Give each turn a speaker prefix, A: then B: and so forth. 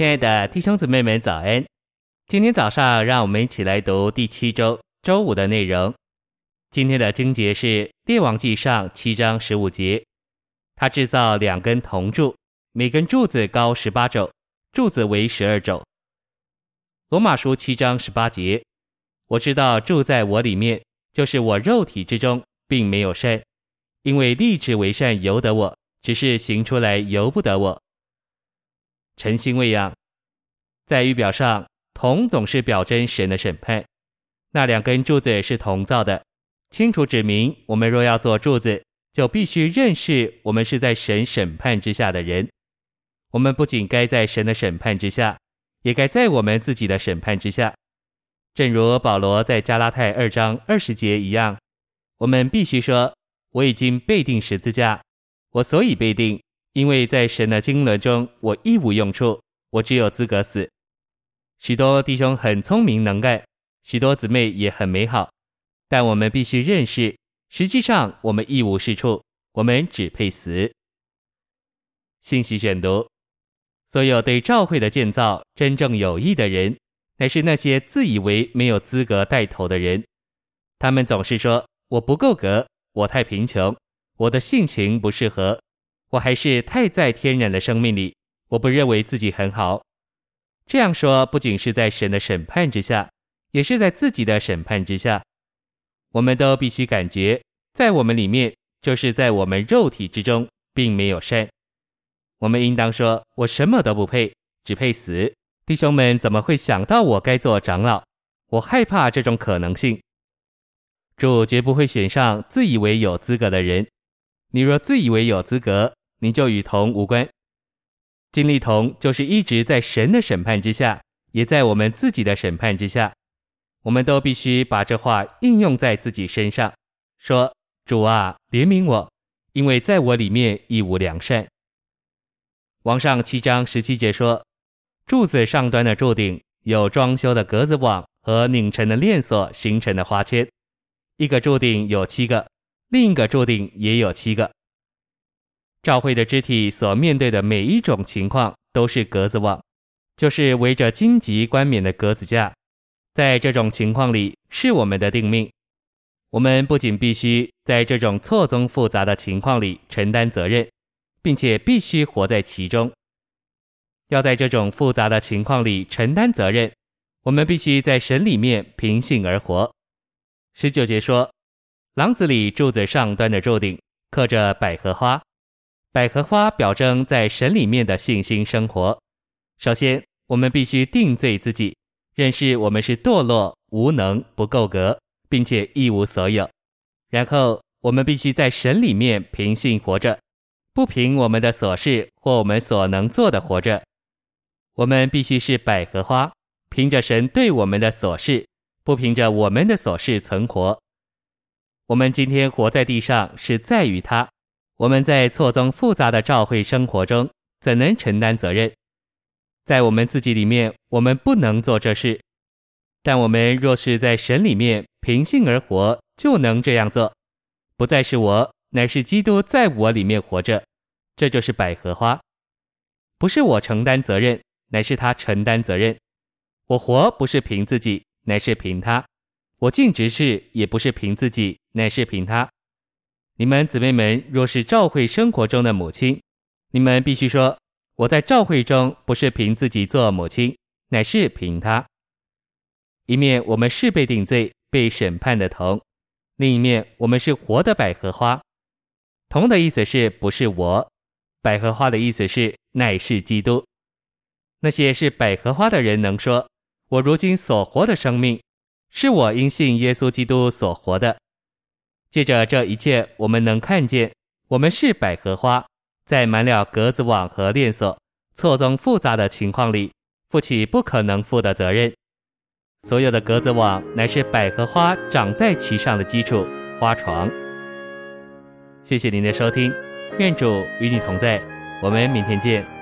A: 亲爱的弟兄姊妹们，早安！今天早上，让我们一起来读第七周周五的内容。今天的经节是《列王纪上》七章十五节。他制造两根铜柱，每根柱子高十八肘，柱子为十二肘。罗马书七章十八节。我知道住在我里面，就是我肉体之中，并没有善，因为立志为善由得我，只是行出来由不得我。晨星喂养，在预表上，铜总是表征神的审判。那两根柱子是铜造的，清楚指明，我们若要做柱子，就必须认识我们是在神审判之下的人。我们不仅该在神的审判之下，也该在我们自己的审判之下。正如保罗在加拉太二章二十节一样，我们必须说：“我已经被定十字架，我所以被定。”因为在神的经纶中，我一无用处，我只有资格死。许多弟兄很聪明能干，许多姊妹也很美好，但我们必须认识，实际上我们一无是处，我们只配死。信息选读：所有对教会的建造真正有益的人，乃是那些自以为没有资格带头的人。他们总是说：“我不够格，我太贫穷，我的性情不适合。”我还是太在天然的生命里，我不认为自己很好。这样说不仅是在神的审判之下，也是在自己的审判之下。我们都必须感觉，在我们里面，就是在我们肉体之中，并没有善。我们应当说：“我什么都不配，只配死。”弟兄们怎么会想到我该做长老？我害怕这种可能性。主绝不会选上自以为有资格的人。你若自以为有资格，你就与同无关。金利铜就是一直在神的审判之下，也在我们自己的审判之下。我们都必须把这话应用在自己身上，说：“主啊，怜悯我，因为在我里面一无良善。”王上七章十七节说：“柱子上端的柱顶有装修的格子网和拧成的链锁形成的花圈，一个柱顶有七个，另一个柱顶也有七个。”教会的肢体所面对的每一种情况都是格子网，就是围着荆棘冠冕的格子架。在这种情况里，是我们的定命。我们不仅必须在这种错综复杂的情况里承担责任，并且必须活在其中。要在这种复杂的情况里承担责任，我们必须在神里面平信而活。十九节说，廊子里柱子上端的柱顶刻着百合花。百合花表征在神里面的信心生活。首先，我们必须定罪自己，认识我们是堕落、无能、不够格，并且一无所有。然后，我们必须在神里面凭信活着，不凭我们的琐事或我们所能做的活着。我们必须是百合花，凭着神对我们的琐事，不凭着我们的琐事存活。我们今天活在地上，是在于他。我们在错综复杂的教会生活中，怎能承担责任？在我们自己里面，我们不能做这事；但我们若是在神里面凭信而活，就能这样做。不再是我，乃是基督在我里面活着。这就是百合花。不是我承担责任，乃是他承担责任。我活不是凭自己，乃是凭他；我尽职事也不是凭自己，乃是凭他。你们姊妹们若是照会生活中的母亲，你们必须说：我在照会中不是凭自己做母亲，乃是凭他。一面我们是被定罪、被审判的铜，另一面我们是活的百合花。铜的意思是不是我？百合花的意思是乃是基督。那些是百合花的人能说：我如今所活的生命，是我因信耶稣基督所活的。借着这一切，我们能看见，我们是百合花，在满了格子网和链锁、错综复杂的情况里，负起不可能负的责任。所有的格子网乃是百合花长在其上的基础花床。谢谢您的收听，愿主与你同在，我们明天见。